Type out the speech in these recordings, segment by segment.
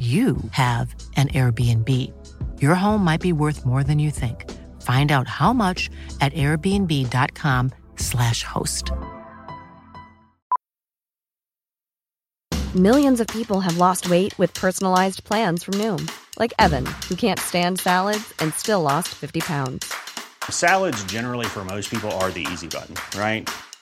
you have an Airbnb. Your home might be worth more than you think. Find out how much at airbnb.com/slash host. Millions of people have lost weight with personalized plans from Noom, like Evan, who can't stand salads and still lost 50 pounds. Salads, generally, for most people, are the easy button, right?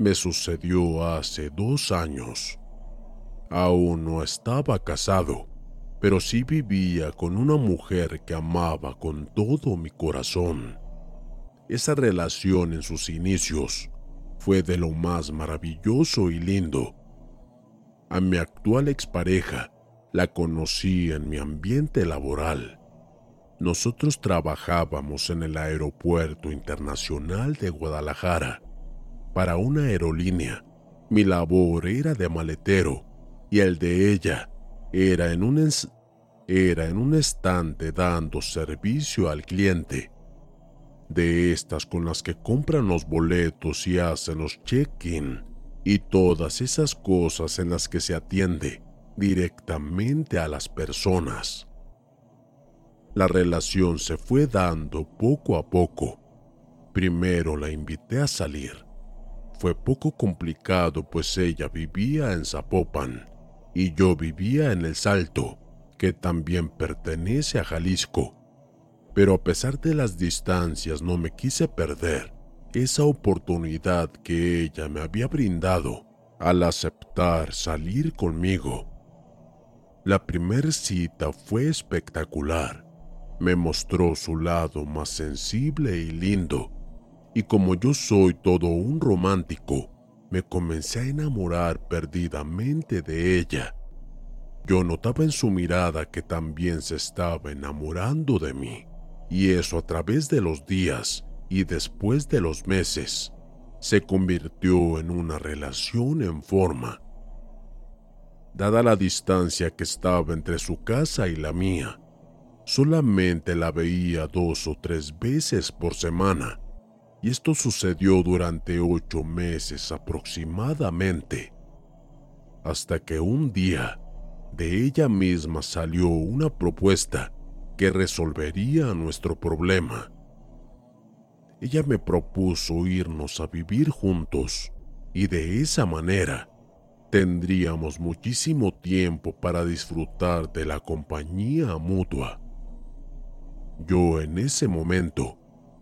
me sucedió hace dos años. Aún no estaba casado, pero sí vivía con una mujer que amaba con todo mi corazón. Esa relación en sus inicios fue de lo más maravilloso y lindo. A mi actual expareja la conocí en mi ambiente laboral. Nosotros trabajábamos en el Aeropuerto Internacional de Guadalajara para una aerolínea. Mi labor era de maletero y el de ella era en un, era en un estante dando servicio al cliente. De estas con las que compran los boletos y hacen los check-in y todas esas cosas en las que se atiende directamente a las personas. La relación se fue dando poco a poco. Primero la invité a salir fue poco complicado pues ella vivía en Zapopan y yo vivía en El Salto, que también pertenece a Jalisco. Pero a pesar de las distancias no me quise perder esa oportunidad que ella me había brindado al aceptar salir conmigo. La primera cita fue espectacular. Me mostró su lado más sensible y lindo y como yo soy todo un romántico, me comencé a enamorar perdidamente de ella. Yo notaba en su mirada que también se estaba enamorando de mí, y eso a través de los días y después de los meses se convirtió en una relación en forma. Dada la distancia que estaba entre su casa y la mía, solamente la veía dos o tres veces por semana y esto sucedió durante ocho meses aproximadamente, hasta que un día de ella misma salió una propuesta que resolvería nuestro problema. Ella me propuso irnos a vivir juntos y de esa manera tendríamos muchísimo tiempo para disfrutar de la compañía mutua. Yo en ese momento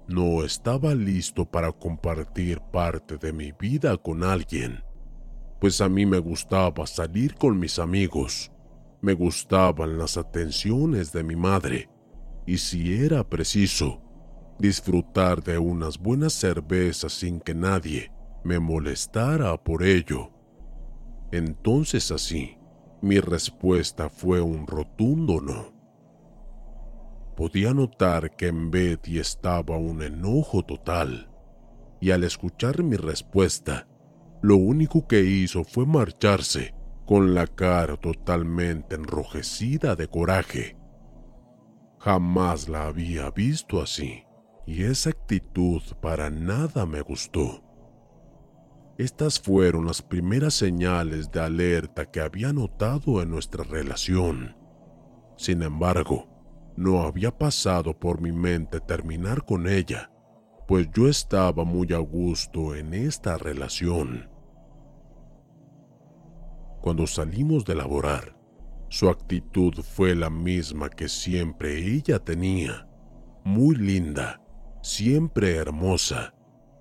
no estaba listo para compartir parte de mi vida con alguien, pues a mí me gustaba salir con mis amigos, me gustaban las atenciones de mi madre, y si era preciso, disfrutar de unas buenas cervezas sin que nadie me molestara por ello. Entonces así, mi respuesta fue un rotundo no podía notar que en Betty estaba un enojo total, y al escuchar mi respuesta, lo único que hizo fue marcharse con la cara totalmente enrojecida de coraje. Jamás la había visto así, y esa actitud para nada me gustó. Estas fueron las primeras señales de alerta que había notado en nuestra relación. Sin embargo, no había pasado por mi mente terminar con ella, pues yo estaba muy a gusto en esta relación. Cuando salimos de laborar, su actitud fue la misma que siempre ella tenía, muy linda, siempre hermosa,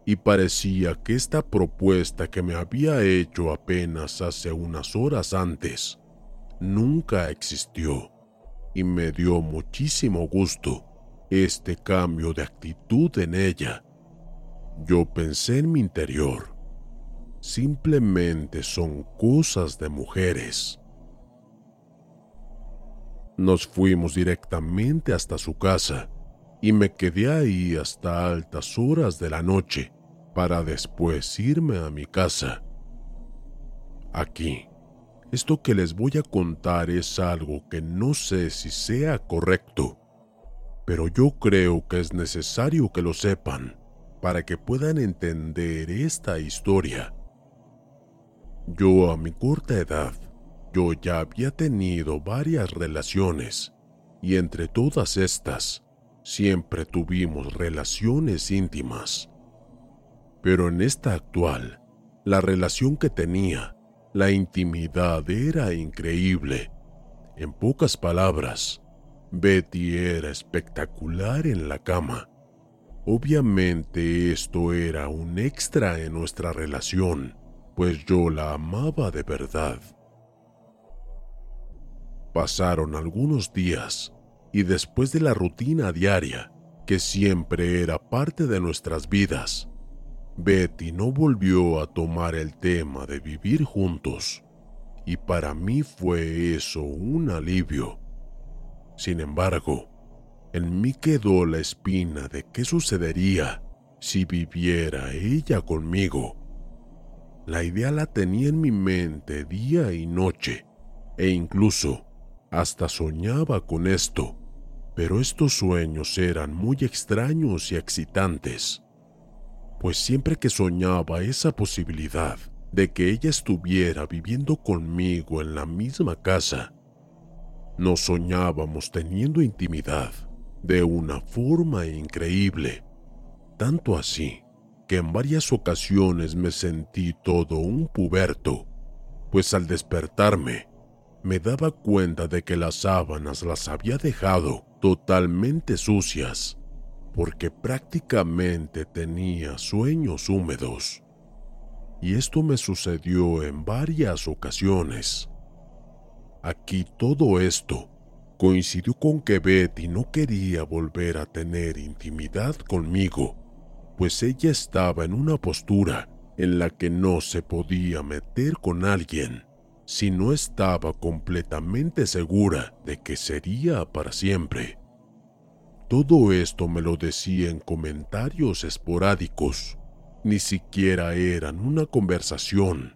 y parecía que esta propuesta que me había hecho apenas hace unas horas antes nunca existió, y me dio muchísimo gusto este cambio de actitud en ella. Yo pensé en mi interior, simplemente son cosas de mujeres. Nos fuimos directamente hasta su casa y me quedé ahí hasta altas horas de la noche para después irme a mi casa. Aquí, esto que les voy a contar es algo que no sé si sea correcto, pero yo creo que es necesario que lo sepan para que puedan entender esta historia. Yo a mi corta edad, yo ya había tenido varias relaciones y entre todas estas, siempre tuvimos relaciones íntimas. Pero en esta actual, la relación que tenía, la intimidad era increíble. En pocas palabras, Betty era espectacular en la cama. Obviamente esto era un extra en nuestra relación, pues yo la amaba de verdad. Pasaron algunos días y después de la rutina diaria, que siempre era parte de nuestras vidas, Betty no volvió a tomar el tema de vivir juntos, y para mí fue eso un alivio. Sin embargo, en mí quedó la espina de qué sucedería si viviera ella conmigo. La idea la tenía en mi mente día y noche, e incluso hasta soñaba con esto, pero estos sueños eran muy extraños y excitantes pues siempre que soñaba esa posibilidad de que ella estuviera viviendo conmigo en la misma casa, nos soñábamos teniendo intimidad de una forma increíble, tanto así que en varias ocasiones me sentí todo un puberto, pues al despertarme me daba cuenta de que las sábanas las había dejado totalmente sucias porque prácticamente tenía sueños húmedos. Y esto me sucedió en varias ocasiones. Aquí todo esto coincidió con que Betty no quería volver a tener intimidad conmigo, pues ella estaba en una postura en la que no se podía meter con alguien si no estaba completamente segura de que sería para siempre. Todo esto me lo decía en comentarios esporádicos. Ni siquiera eran una conversación.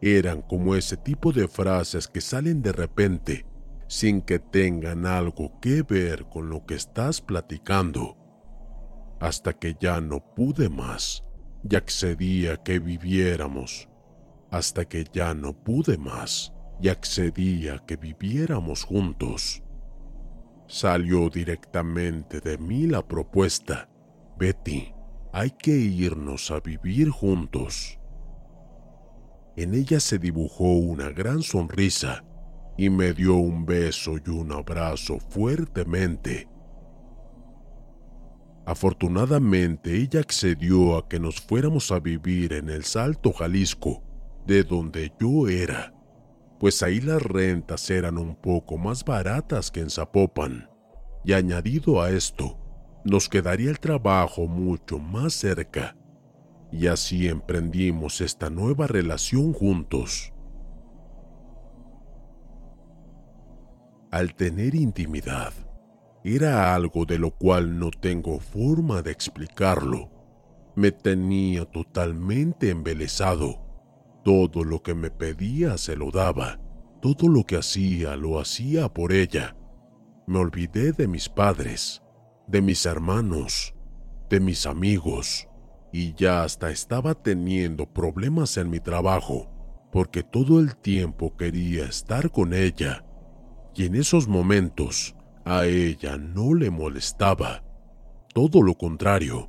Eran como ese tipo de frases que salen de repente sin que tengan algo que ver con lo que estás platicando. Hasta que ya no pude más y accedí a que viviéramos. Hasta que ya no pude más y accedí a que viviéramos juntos. Salió directamente de mí la propuesta. Betty, hay que irnos a vivir juntos. En ella se dibujó una gran sonrisa y me dio un beso y un abrazo fuertemente. Afortunadamente ella accedió a que nos fuéramos a vivir en el Salto Jalisco, de donde yo era pues ahí las rentas eran un poco más baratas que en Zapopan. Y añadido a esto, nos quedaría el trabajo mucho más cerca. Y así emprendimos esta nueva relación juntos. Al tener intimidad, era algo de lo cual no tengo forma de explicarlo. Me tenía totalmente embelesado todo lo que me pedía se lo daba. Todo lo que hacía lo hacía por ella. me olvidé de mis padres, de mis hermanos, de mis amigos, y ya hasta estaba teniendo problemas en mi trabajo, porque todo el tiempo quería estar con ella, y en esos momentos a ella no le molestaba. Todo lo contrario,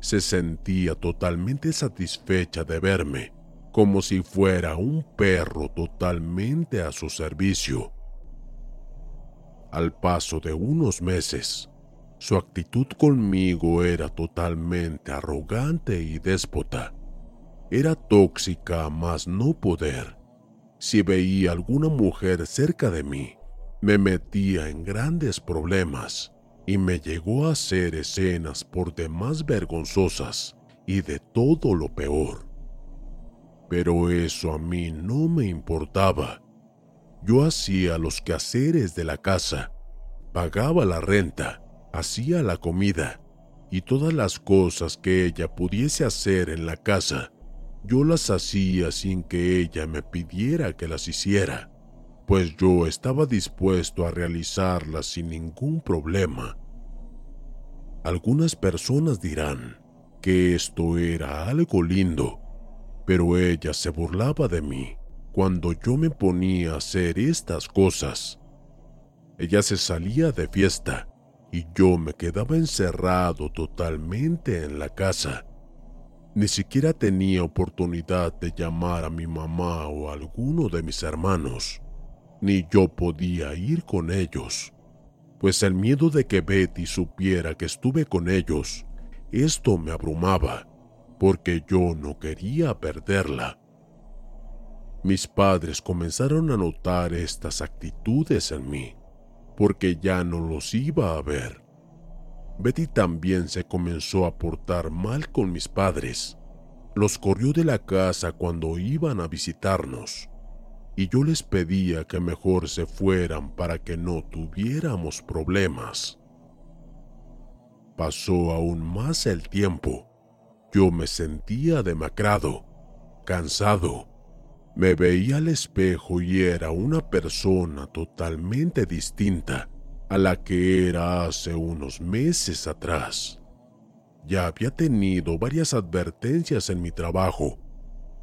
se sentía totalmente satisfecha de verme, como si fuera un perro totalmente a su servicio. Al paso de unos meses, su actitud conmigo era totalmente arrogante y déspota. Era tóxica más no poder. Si veía alguna mujer cerca de mí, me metía en grandes problemas y me llegó a hacer escenas por demás vergonzosas y de todo lo peor. Pero eso a mí no me importaba. Yo hacía los quehaceres de la casa, pagaba la renta hacía la comida y todas las cosas que ella pudiese hacer en la casa, yo las hacía sin que ella me pidiera que las hiciera, pues yo estaba dispuesto a realizarlas sin ningún problema. Algunas personas dirán que esto era algo lindo, pero ella se burlaba de mí cuando yo me ponía a hacer estas cosas. Ella se salía de fiesta y yo me quedaba encerrado totalmente en la casa. Ni siquiera tenía oportunidad de llamar a mi mamá o a alguno de mis hermanos, ni yo podía ir con ellos, pues el miedo de que Betty supiera que estuve con ellos, esto me abrumaba, porque yo no quería perderla. Mis padres comenzaron a notar estas actitudes en mí porque ya no los iba a ver. Betty también se comenzó a portar mal con mis padres. Los corrió de la casa cuando iban a visitarnos, y yo les pedía que mejor se fueran para que no tuviéramos problemas. Pasó aún más el tiempo. Yo me sentía demacrado, cansado, me veía al espejo y era una persona totalmente distinta a la que era hace unos meses atrás. Ya había tenido varias advertencias en mi trabajo,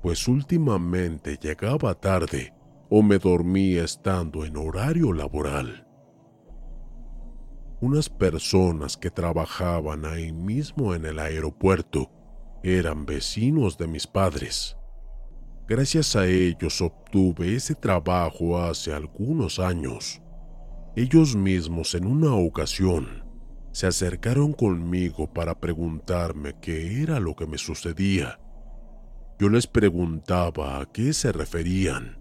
pues últimamente llegaba tarde o me dormía estando en horario laboral. Unas personas que trabajaban ahí mismo en el aeropuerto eran vecinos de mis padres Gracias a ellos obtuve ese trabajo hace algunos años. Ellos mismos en una ocasión se acercaron conmigo para preguntarme qué era lo que me sucedía. Yo les preguntaba a qué se referían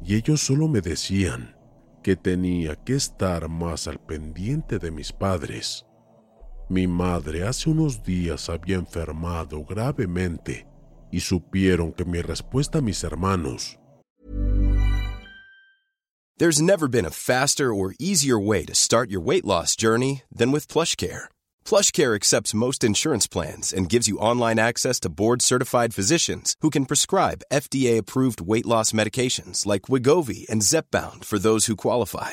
y ellos solo me decían que tenía que estar más al pendiente de mis padres. Mi madre hace unos días había enfermado gravemente y supieron que mi respuesta a mis hermanos. There's never been a faster or easier way to start your weight loss journey than with PlushCare. PlushCare accepts most insurance plans and gives you online access to board-certified physicians who can prescribe FDA-approved weight loss medications like Wigovi and Zepbound for those who qualify.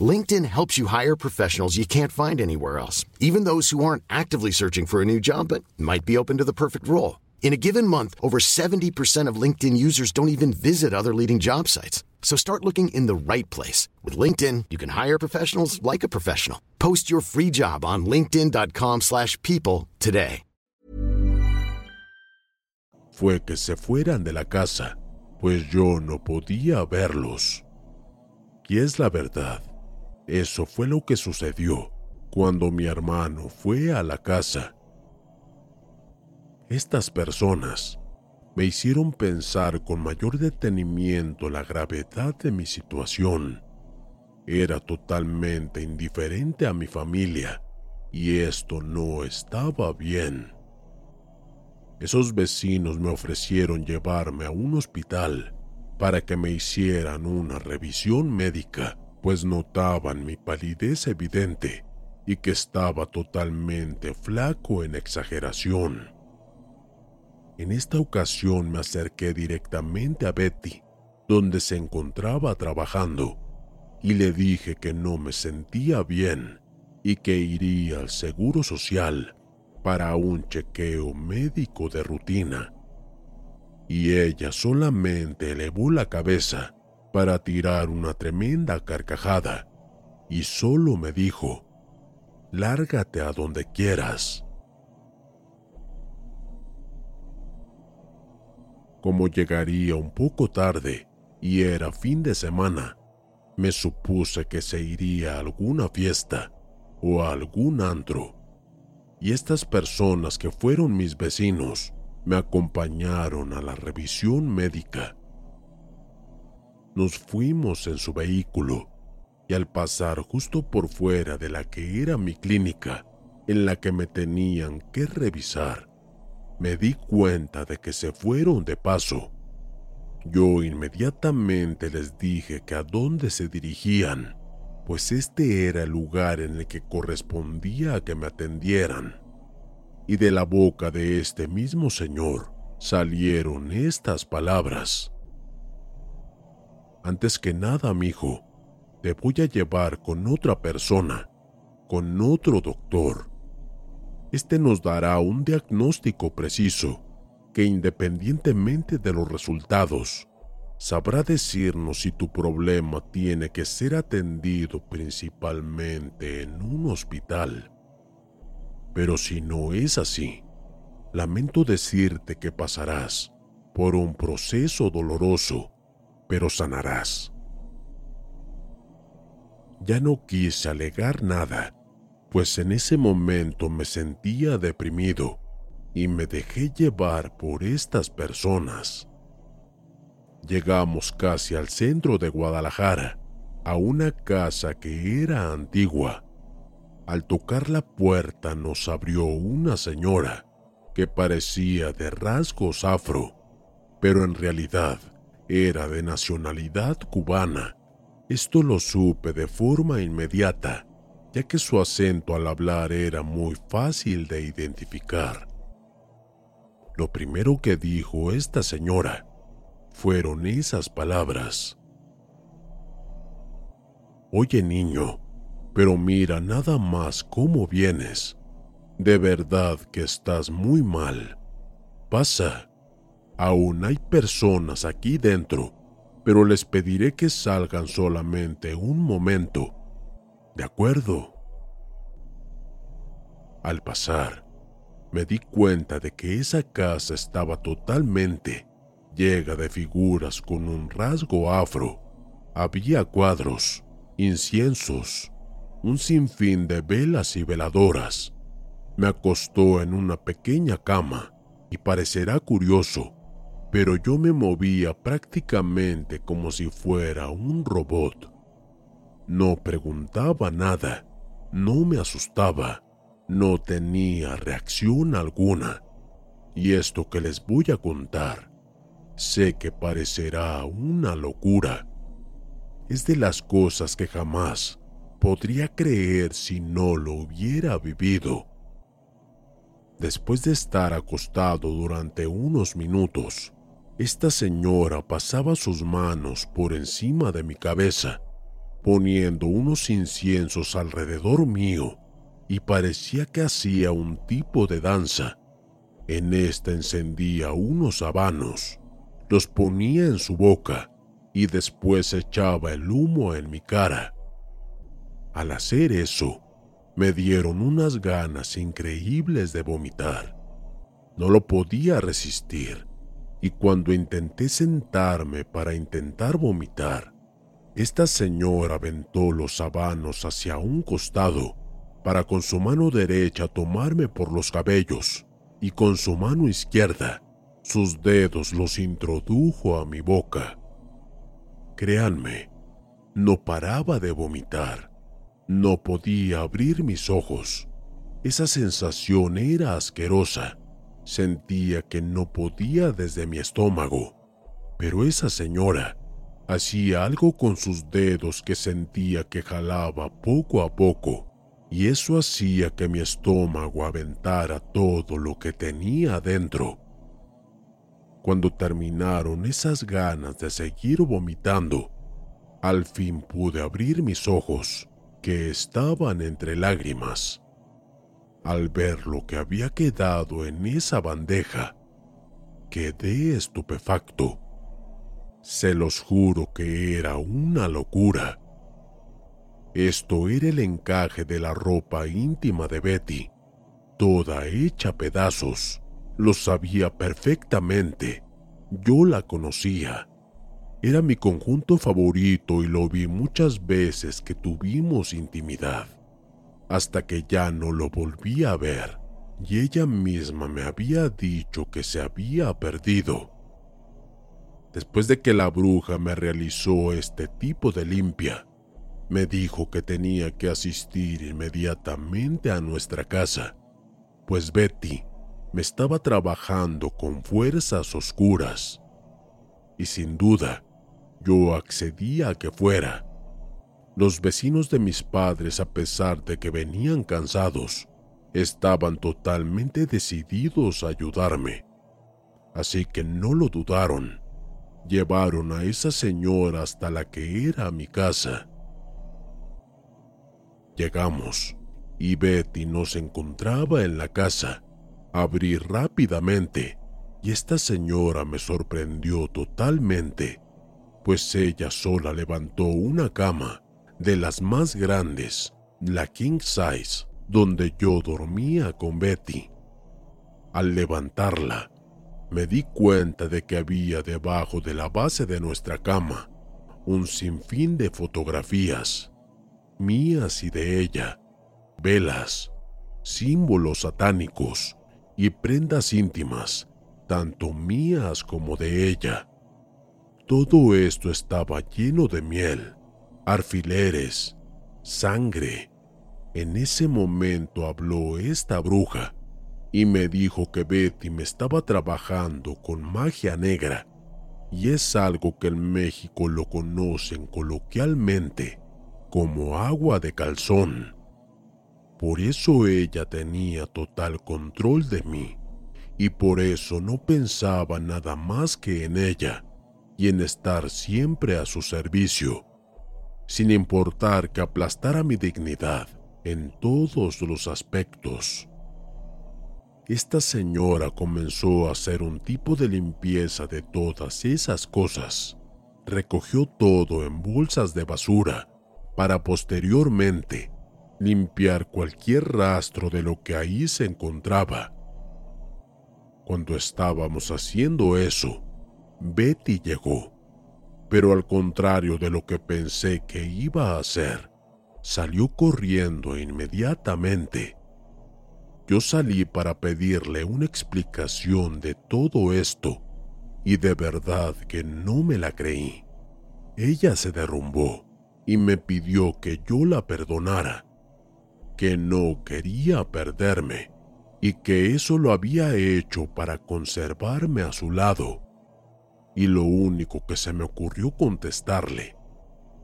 LinkedIn helps you hire professionals you can't find anywhere else, even those who aren't actively searching for a new job but might be open to the perfect role. In a given month, over 70% of LinkedIn users don't even visit other leading job sites. So start looking in the right place. With LinkedIn, you can hire professionals like a professional. Post your free job on linkedin.com slash people today. Fue que se fueran de la casa, pues yo no podía verlos. Y es la verdad, eso fue lo que sucedió cuando mi hermano fue a la casa. Estas personas me hicieron pensar con mayor detenimiento la gravedad de mi situación. Era totalmente indiferente a mi familia y esto no estaba bien. esos vecinos me ofrecieron llevarme a un hospital para que me hicieran una revisión médica, pues notaban mi palidez evidente y que estaba totalmente flaco en exageración. En esta ocasión me acerqué directamente a Betty, donde se encontraba trabajando, y le dije que no me sentía bien y que iría al Seguro Social para un chequeo médico de rutina. Y ella solamente elevó la cabeza para tirar una tremenda carcajada y solo me dijo, lárgate a donde quieras. Como llegaría un poco tarde y era fin de semana, me supuse que se iría a alguna fiesta o a algún antro. Y estas personas que fueron mis vecinos me acompañaron a la revisión médica. Nos fuimos en su vehículo y al pasar justo por fuera de la que era mi clínica, en la que me tenían que revisar, me di cuenta de que se fueron de paso. Yo inmediatamente les dije que a dónde se dirigían, pues este era el lugar en el que correspondía a que me atendieran. Y de la boca de este mismo señor salieron estas palabras. Antes que nada, amigo, te voy a llevar con otra persona, con otro doctor este nos dará un diagnóstico preciso que independientemente de los resultados, sabrá decirnos si tu problema tiene que ser atendido principalmente en un hospital. Pero si no es así, lamento decirte que pasarás por un proceso doloroso, pero sanarás. Ya no quise alegar nada pues en ese momento me sentía deprimido y me dejé llevar por estas personas. Llegamos casi al centro de Guadalajara, a una casa que era antigua. Al tocar la puerta nos abrió una señora que parecía de rasgos afro, pero en realidad era de nacionalidad cubana. Esto lo supe de forma inmediata ya que su acento al hablar era muy fácil de identificar. Lo primero que dijo esta señora fueron esas palabras. Oye niño, pero mira nada más cómo vienes. De verdad que estás muy mal. Pasa. Aún hay personas aquí dentro, pero les pediré que salgan solamente un momento de acuerdo. Al pasar, me di cuenta de que esa casa estaba totalmente llena de figuras con un rasgo afro. Había cuadros, inciensos, un sinfín de velas y veladoras. Me acostó en una pequeña cama y parecerá curioso, pero yo me movía prácticamente como si fuera un robot. No preguntaba nada, no me asustaba, no tenía reacción alguna. Y esto que les voy a contar, sé que parecerá una locura. Es de las cosas que jamás podría creer si no lo hubiera vivido. Después de estar acostado durante unos minutos, esta señora pasaba sus manos por encima de mi cabeza poniendo unos inciensos alrededor mío y parecía que hacía un tipo de danza. En esta encendía unos habanos, los ponía en su boca y después echaba el humo en mi cara. Al hacer eso, me dieron unas ganas increíbles de vomitar. No lo podía resistir y cuando intenté sentarme para intentar vomitar, esta señora aventó los sabanos hacia un costado para con su mano derecha tomarme por los cabellos y con su mano izquierda sus dedos los introdujo a mi boca. Créanme, no paraba de vomitar. No podía abrir mis ojos. Esa sensación era asquerosa Sentía que no podía desde mi estómago, pero esa señora hacía algo con sus dedos que sentía que jalaba poco a poco, y eso hacía que mi estómago aventara todo lo que tenía adentro. Cuando terminaron esas ganas de seguir vomitando, al fin pude abrir mis ojos, que estaban entre lágrimas. Al ver lo que había quedado en esa bandeja, quedé estupefacto. Se los juro que era una locura. Esto era el encaje de la ropa íntima de Betty, toda hecha pedazos. Lo sabía perfectamente. Yo la conocía. Era mi conjunto favorito y lo vi muchas veces que tuvimos intimidad, hasta que ya no lo volví a ver y ella misma me había dicho que se había perdido. Después de que la bruja me realizó este tipo de limpia, me dijo que tenía que asistir inmediatamente a nuestra casa, pues Betty me estaba trabajando con fuerzas oscuras. Y sin duda, yo accedí a que fuera. Los vecinos de mis padres, a pesar de que venían cansados, estaban totalmente decididos a ayudarme. Así que no lo dudaron. Llevaron a esa señora hasta la que era mi casa. Llegamos y Betty nos encontraba en la casa. Abrí rápidamente y esta señora me sorprendió totalmente pues ella sola levantó una cama de las más grandes, la king size, donde yo dormía con Betty. Al levantarla, me di cuenta de que había debajo de la base de nuestra cama un sinfín de fotografías, mías y de ella, velas, símbolos satánicos y prendas íntimas, tanto mías como de ella. Todo esto estaba lleno de miel, alfileres, sangre. En ese momento habló esta bruja y me dijo que Betty me estaba trabajando con magia negra y es algo que en México lo conocen coloquialmente como agua de calzón. Por eso ella tenía total control de mí y por eso no pensaba nada más que en ella y en estar siempre a su servicio, sin importar que aplastara mi dignidad en todos los aspectos. Esta señora comenzó a hacer un tipo de limpieza de todas esas cosas. Recogió todo en bolsas de basura para posteriormente limpiar cualquier rastro de lo que ahí se encontraba. Cuando estábamos haciendo eso, Betty llegó, pero al contrario de lo que pensé que iba a hacer, salió corriendo inmediatamente. Yo salí para pedirle una explicación de todo esto y de verdad que no me la creí. Ella se derrumbó y me pidió que yo la perdonara, que no quería perderme y que eso lo había hecho para conservarme a su lado y lo único que se me ocurrió contestarle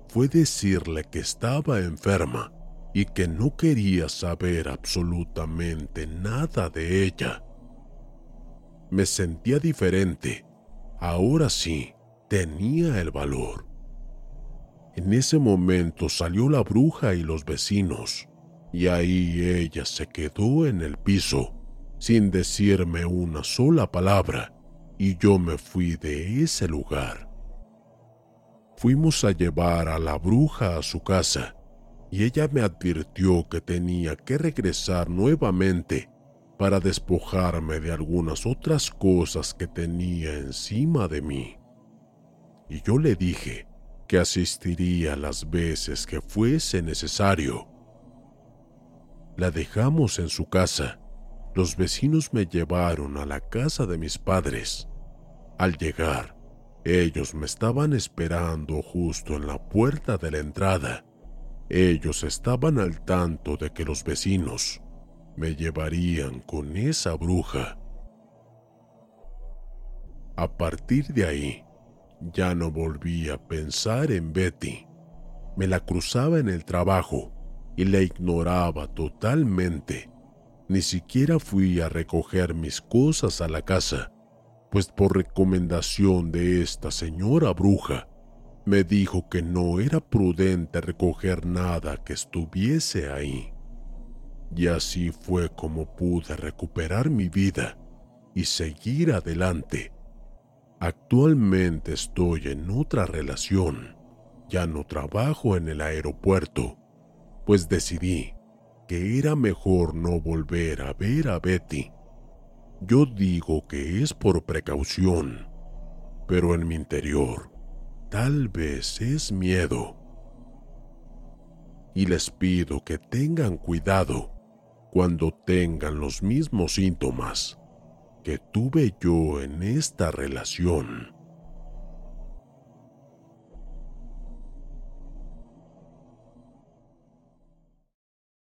fue decirle que estaba enferma y que no quería saber absolutamente nada de ella. Me sentía diferente. Ahora sí, tenía el valor. En ese momento salió la bruja y los vecinos, y ahí ella se quedó en el piso, sin decirme una sola palabra, y yo me fui de ese lugar. Fuimos a llevar a la bruja a su casa y ella me advirtió que tenía que regresar nuevamente para despojarme de algunas otras cosas que tenía encima de mí. Y yo le dije que asistiría las veces que fuese necesario. La dejamos en su casa. Los vecinos me llevaron a la casa de mis padres al llegar, ellos me estaban esperando justo en la puerta de la entrada. Ellos estaban al tanto de que los vecinos me llevarían con esa bruja. A partir de ahí, ya no volví a pensar en Betty. Me la cruzaba en el trabajo y la ignoraba totalmente. Ni siquiera fui a recoger mis cosas a la casa, pues por recomendación de esta señora bruja, me dijo que no era prudente recoger nada que estuviese ahí. Y así fue como pude recuperar mi vida y seguir adelante. Actualmente estoy en otra relación. Ya no trabajo en el aeropuerto, pues decidí que era mejor no volver a ver a Betty. Yo digo que es por precaución, pero en mi interior tal vez es miedo. Y les pido que tengan cuidado cuando tengan los mismos síntomas que tuve yo en esta relación.